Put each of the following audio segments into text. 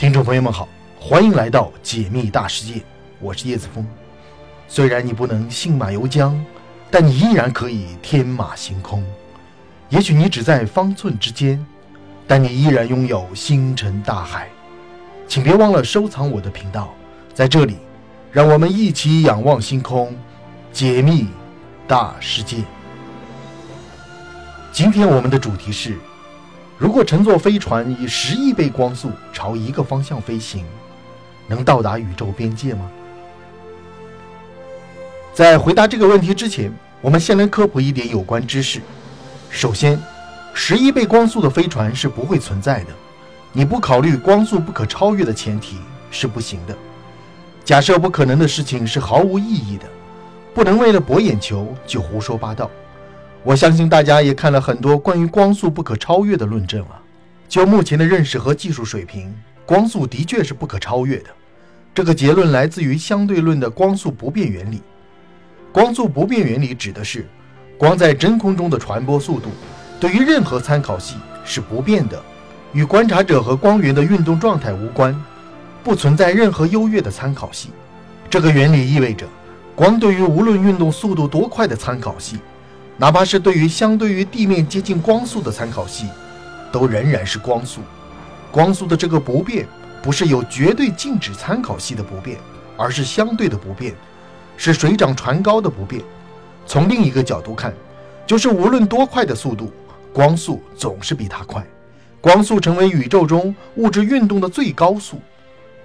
听众朋友们好，欢迎来到解密大世界，我是叶子峰。虽然你不能信马由缰，但你依然可以天马行空。也许你只在方寸之间，但你依然拥有星辰大海。请别忘了收藏我的频道，在这里，让我们一起仰望星空，解密大世界。今天我们的主题是。如果乘坐飞船以十亿倍光速朝一个方向飞行，能到达宇宙边界吗？在回答这个问题之前，我们先来科普一点有关知识。首先，十亿倍光速的飞船是不会存在的。你不考虑光速不可超越的前提是不行的。假设不可能的事情是毫无意义的，不能为了博眼球就胡说八道。我相信大家也看了很多关于光速不可超越的论证了。就目前的认识和技术水平，光速的确是不可超越的。这个结论来自于相对论的光速不变原理。光速不变原理指的是，光在真空中的传播速度对于任何参考系是不变的，与观察者和光源的运动状态无关，不存在任何优越的参考系。这个原理意味着，光对于无论运动速度多快的参考系。哪怕是对于相对于地面接近光速的参考系，都仍然是光速。光速的这个不变，不是有绝对静止参考系的不变，而是相对的不变，是水涨船高的不变。从另一个角度看，就是无论多快的速度，光速总是比它快。光速成为宇宙中物质运动的最高速。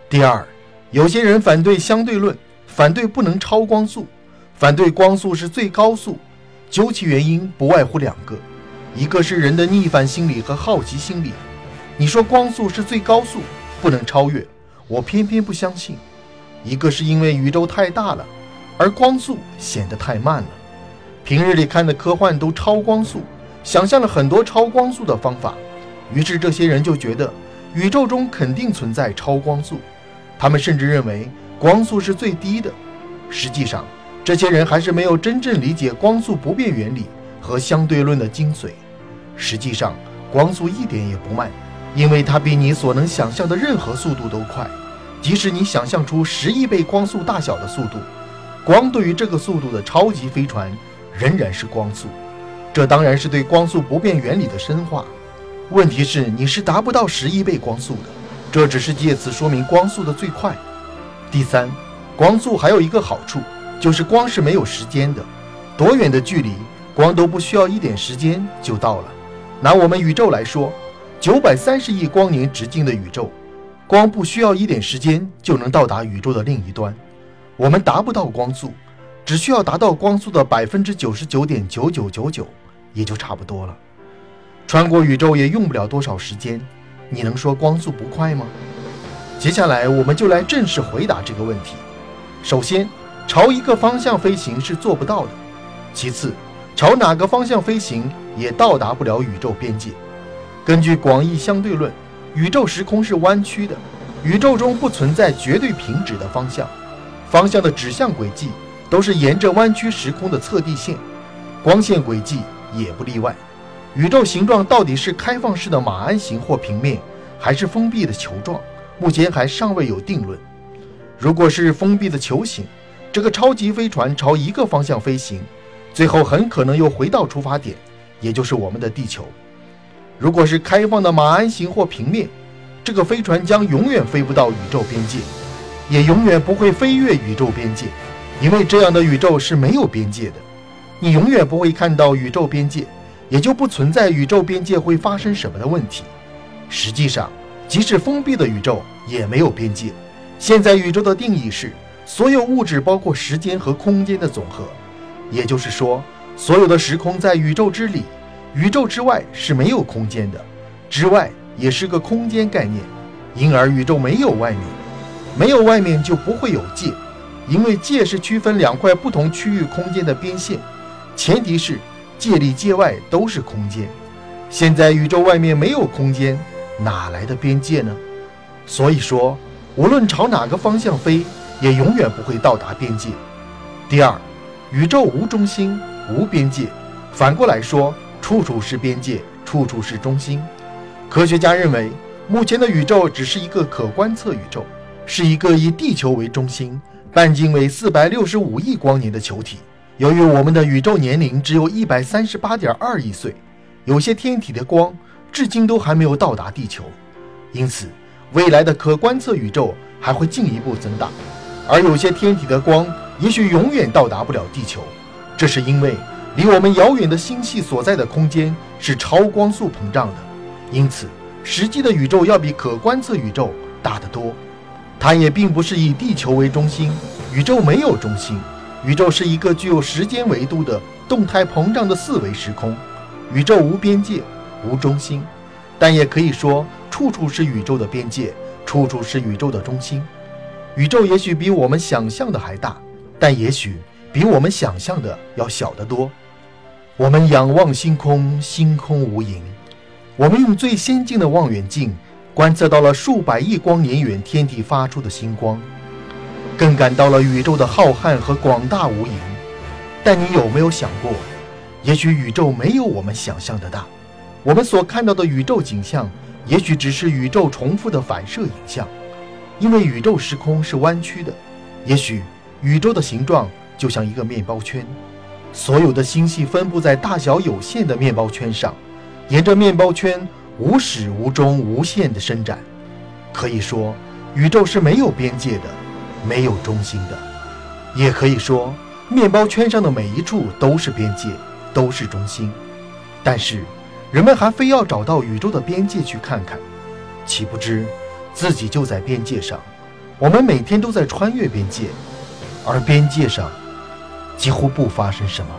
第二，有些人反对相对论，反对不能超光速，反对光速是最高速。究其原因，不外乎两个，一个是人的逆反心理和好奇心理。你说光速是最高速，不能超越，我偏偏不相信。一个是因为宇宙太大了，而光速显得太慢了。平日里看的科幻都超光速，想象了很多超光速的方法，于是这些人就觉得宇宙中肯定存在超光速。他们甚至认为光速是最低的，实际上。这些人还是没有真正理解光速不变原理和相对论的精髓。实际上，光速一点也不慢，因为它比你所能想象的任何速度都快。即使你想象出十亿倍光速大小的速度，光对于这个速度的超级飞船仍然是光速。这当然是对光速不变原理的深化。问题是，你是达不到十亿倍光速的。这只是借此说明光速的最快。第三，光速还有一个好处。就是光是没有时间的，多远的距离，光都不需要一点时间就到了。拿我们宇宙来说，九百三十亿光年直径的宇宙，光不需要一点时间就能到达宇宙的另一端。我们达不到光速，只需要达到光速的百分之九十九点九九九九，也就差不多了。穿过宇宙也用不了多少时间，你能说光速不快吗？接下来我们就来正式回答这个问题。首先。朝一个方向飞行是做不到的。其次，朝哪个方向飞行也到达不了宇宙边界。根据广义相对论，宇宙时空是弯曲的，宇宙中不存在绝对平直的方向，方向的指向轨迹都是沿着弯曲时空的测地线，光线轨迹也不例外。宇宙形状到底是开放式的马鞍形或平面，还是封闭的球状，目前还尚未有定论。如果是封闭的球形，这个超级飞船朝一个方向飞行，最后很可能又回到出发点，也就是我们的地球。如果是开放的马鞍形或平面，这个飞船将永远飞不到宇宙边界，也永远不会飞越宇宙边界，因为这样的宇宙是没有边界的。你永远不会看到宇宙边界，也就不存在宇宙边界会发生什么的问题。实际上，即使封闭的宇宙也没有边界。现在宇宙的定义是。所有物质包括时间和空间的总和，也就是说，所有的时空在宇宙之里，宇宙之外是没有空间的，之外也是个空间概念，因而宇宙没有外面，没有外面就不会有界，因为界是区分两块不同区域空间的边线，前提是界里界外都是空间。现在宇宙外面没有空间，哪来的边界呢？所以说，无论朝哪个方向飞。也永远不会到达边界。第二，宇宙无中心、无边界。反过来说，处处是边界，处处是中心。科学家认为，目前的宇宙只是一个可观测宇宙，是一个以地球为中心、半径为四百六十五亿光年的球体。由于我们的宇宙年龄只有一百三十八点二亿岁，有些天体的光至今都还没有到达地球，因此未来的可观测宇宙还会进一步增大。而有些天体的光也许永远到达不了地球，这是因为离我们遥远的星系所在的空间是超光速膨胀的，因此。实际的宇宙要比可观测宇宙大得多，它也并不是以地球为中心。宇宙没有中心，宇宙是一个具有时间维度的动态膨胀的四维时空。宇宙无边界，无中心，但也可以说处处是宇宙的边界，处处是宇宙的中心。宇宙也许比我们想象的还大，但也许比我们想象的要小得多。我们仰望星空，星空无垠。我们用最先进的望远镜观测到了数百亿光年远天体发出的星光，更感到了宇宙的浩瀚和广大无垠。但你有没有想过，也许宇宙没有我们想象的大？我们所看到的宇宙景象，也许只是宇宙重复的反射影像，因为宇宙时空是弯曲的。也许宇宙的形状就像一个面包圈，所有的星系分布在大小有限的面包圈上。沿着面包圈无始无终、无限的伸展，可以说宇宙是没有边界的，没有中心的；也可以说面包圈上的每一处都是边界，都是中心。但是人们还非要找到宇宙的边界去看看，岂不知自己就在边界上。我们每天都在穿越边界，而边界上几乎不发生什么。